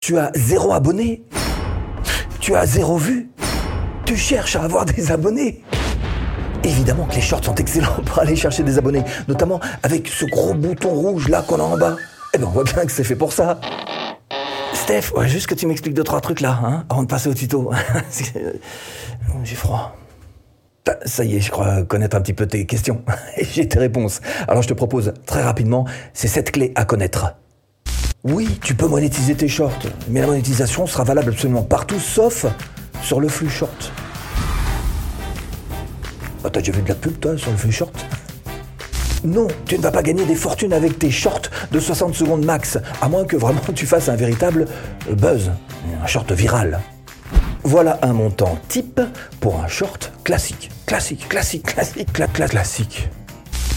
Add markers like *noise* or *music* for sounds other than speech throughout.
Tu as zéro abonné Tu as zéro vue Tu cherches à avoir des abonnés Évidemment que les shorts sont excellents *laughs* pour aller chercher des abonnés, notamment avec ce gros bouton rouge là qu'on a en bas. Eh ben on voit bien que c'est fait pour ça. Steph, juste que tu m'expliques deux trois trucs là, hein, avant de passer au tuto. *laughs* J'ai froid. Ah, Ça y est, je crois connaître un petit peu tes questions. *laughs* Et j'ai tes réponses. Alors je te propose très rapidement ces sept clés à connaître. Oui, tu peux monétiser tes shorts, mais la monétisation sera valable absolument partout sauf sur le flux short. Bah, T'as déjà vu de la pub toi sur le flux short? Non, tu ne vas pas gagner des fortunes avec tes shorts de 60 secondes max, à moins que vraiment tu fasses un véritable buzz, un short viral. Voilà un montant type pour un short classique. Classique, classique, classique, cla- cla- classique.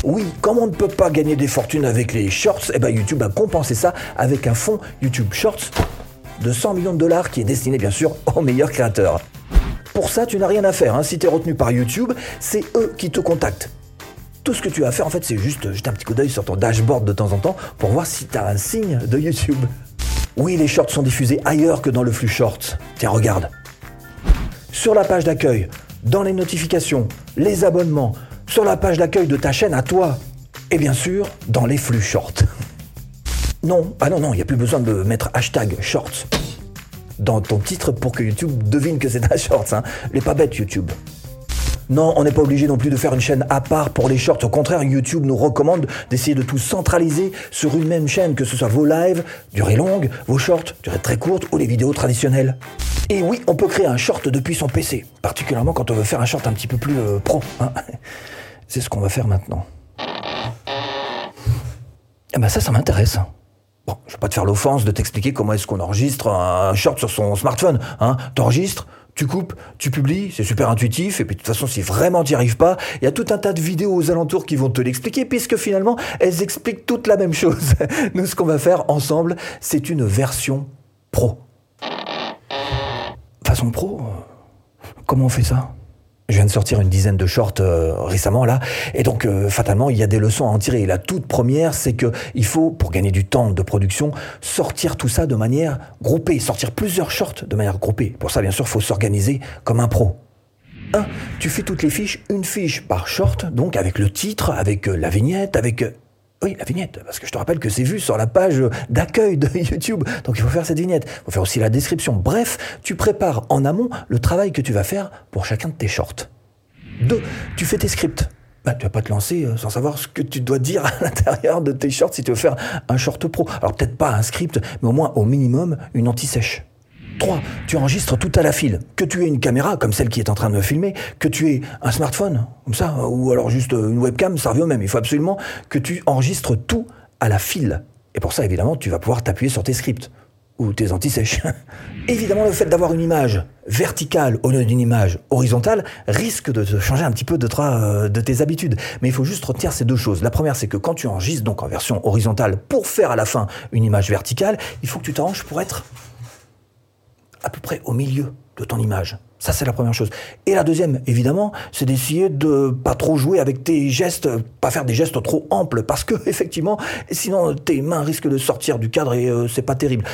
Oui, comme on ne peut pas gagner des fortunes avec les shorts, eh ben YouTube a compensé ça avec un fonds YouTube Shorts de 100 millions de dollars qui est destiné bien sûr aux meilleurs créateurs. Pour ça, tu n'as rien à faire. hein. Si tu es retenu par YouTube, c'est eux qui te contactent. Tout ce que tu as à faire, en fait, c'est juste jeter un petit coup d'œil sur ton dashboard de temps en temps pour voir si tu as un signe de YouTube. Oui, les shorts sont diffusés ailleurs que dans le flux shorts. Tiens, regarde. Sur la page d'accueil, dans les notifications, les abonnements, sur la page d'accueil de ta chaîne à toi. Et bien sûr, dans les flux shorts. Non, ah non, non, il n'y a plus besoin de mettre hashtag shorts dans ton titre pour que YouTube devine que c'est un shorts. Hein. Les pas bêtes, YouTube. Non, on n'est pas obligé non plus de faire une chaîne à part pour les shorts. Au contraire, YouTube nous recommande d'essayer de tout centraliser sur une même chaîne, que ce soit vos lives, durée longue, vos shorts, durée très courte ou les vidéos traditionnelles. Et oui, on peut créer un short depuis son PC, particulièrement quand on veut faire un short un petit peu plus euh, pro. hein. C'est ce qu'on va faire maintenant. Eh ben ça, ça m'intéresse. Bon, je vais pas te faire l'offense de t'expliquer comment est-ce qu'on enregistre un short sur son smartphone. Hein. T'enregistres, tu coupes, tu publies, c'est super intuitif. Et puis de toute façon, si vraiment t'y arrives pas, il y a tout un tas de vidéos aux alentours qui vont te l'expliquer, puisque finalement, elles expliquent toute la même chose. *laughs* Nous, ce qu'on va faire ensemble, c'est une version pro. Façon pro? Comment on fait ça? Je viens de sortir une dizaine de shorts euh, récemment là, et donc euh, fatalement il y a des leçons à en tirer. La toute première, c'est que il faut, pour gagner du temps de production, sortir tout ça de manière groupée, sortir plusieurs shorts de manière groupée. Pour ça, bien sûr, faut s'organiser comme un pro. 1. Tu fais toutes les fiches, une fiche par short, donc avec le titre, avec euh, la vignette, avec... euh, oui, la vignette, parce que je te rappelle que c'est vu sur la page d'accueil de *laughs* YouTube. Donc il faut faire cette vignette. Il faut faire aussi la description. Bref, tu prépares en amont le travail que tu vas faire pour chacun de tes shorts. 2. Tu fais tes scripts. Bah, tu vas pas te lancer euh, sans savoir ce que tu dois dire *laughs* à l'intérieur de tes shorts si tu veux faire un short pro. Alors peut-être pas un script, mais au moins au minimum une anti-sèche. 3. Tu enregistres tout à la file. Que tu aies une caméra, comme celle qui est en train de me filmer, que tu aies un smartphone, comme ça, ou alors juste une webcam, ça revient au même. Il faut absolument que tu enregistres tout à la file. Et pour ça, évidemment, tu vas pouvoir t'appuyer sur tes scripts ou tes anti-sèches. *laughs* Évidemment, le fait d'avoir une image verticale au lieu d'une image horizontale risque de changer un petit peu de, euh, de tes habitudes. Mais il faut juste retenir ces deux choses. La première, c'est que quand tu enregistres donc en version horizontale pour faire à la fin une image verticale, il faut que tu t'arranges pour être à peu près au milieu de ton image. Ça, c'est la première chose. Et la deuxième, évidemment, c'est d'essayer de pas trop jouer avec tes gestes, pas faire des gestes trop amples, parce que, *laughs* effectivement, sinon, tes mains risquent de sortir du cadre et euh, c'est pas terrible.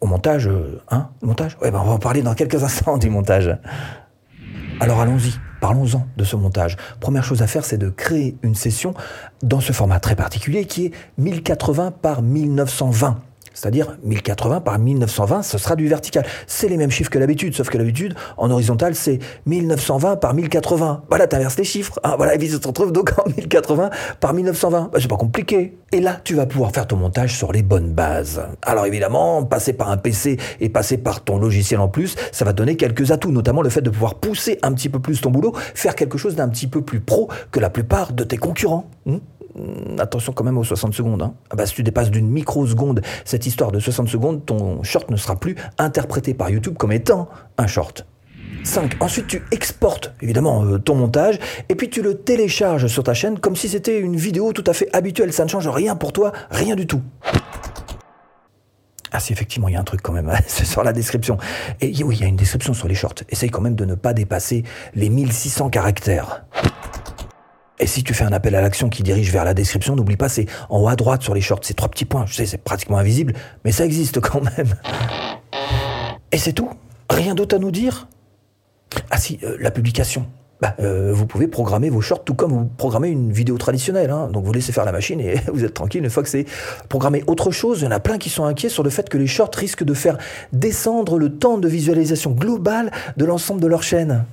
Au montage, euh, hein, montage? Ouais, ben, on va en parler dans quelques *laughs* instants du montage. Alors allons-y, parlons-en de ce montage. Première chose à faire, c'est de créer une session dans ce format très particulier qui est 1080 par 1920. C'est-à-dire 1080 par 1920, ce sera du vertical. C'est les mêmes chiffres que l'habitude, sauf que l'habitude, en horizontal, c'est 1920 par 1080. Voilà, t'inverses les chiffres. hein, voilà, et puis ça se retrouve donc en 1080 par 1920. Bah, c'est pas compliqué. Et là, tu vas pouvoir faire ton montage sur les bonnes bases. Alors évidemment, passer par un PC et passer par ton logiciel en plus, ça va te donner quelques atouts, notamment le fait de pouvoir pousser un petit peu plus ton boulot, faire quelque chose d'un petit peu plus pro que la plupart de tes concurrents. Hmm Attention quand même aux 60 secondes. Hein. Ah bah, si tu dépasses d'une microseconde cette histoire de 60 secondes, ton short ne sera plus interprété par YouTube comme étant un short. 5. Ensuite, tu exportes évidemment euh, ton montage et puis tu le télécharges sur ta chaîne comme si c'était une vidéo tout à fait habituelle. Ça ne change rien pour toi, rien du tout. Ah si, effectivement, il y a un truc quand même, *laughs* c'est sur la description. Et oui, il y a une description sur les shorts. Essaye quand même de ne pas dépasser les 1600 caractères. Et si tu fais un appel à l'action qui dirige vers la description, n'oublie pas, c'est en haut à droite sur les shorts, ces trois petits points. Je sais, c'est pratiquement invisible, mais ça existe quand même. Et c'est tout Rien d'autre à nous dire? Ah si, euh, la publication. Bah, euh, vous pouvez programmer vos shorts tout comme vous programmez une vidéo traditionnelle. Hein. Donc vous laissez faire la machine et *laughs* vous êtes tranquille une fois que c'est programmé. Autre chose, il y en a plein qui sont inquiets sur le fait que les shorts risquent de faire descendre le temps de visualisation global de l'ensemble de leur chaîne.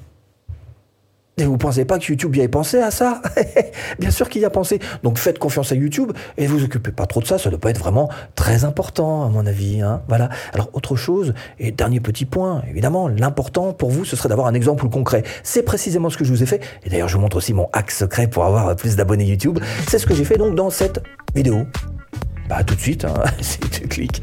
Et vous pensez pas que YouTube y ait pensé à ça *laughs* Bien sûr qu'il y a pensé. Donc faites confiance à YouTube et vous occupez pas trop de ça. Ça ne doit pas être vraiment très important à mon avis. Hein. voilà. Alors autre chose et dernier petit point. Évidemment, l'important pour vous, ce serait d'avoir un exemple concret. C'est précisément ce que je vous ai fait. Et d'ailleurs, je vous montre aussi mon hack secret pour avoir plus d'abonnés YouTube. C'est ce que j'ai fait donc dans cette vidéo. Bah tout de suite, hein, *laughs* tu cliques.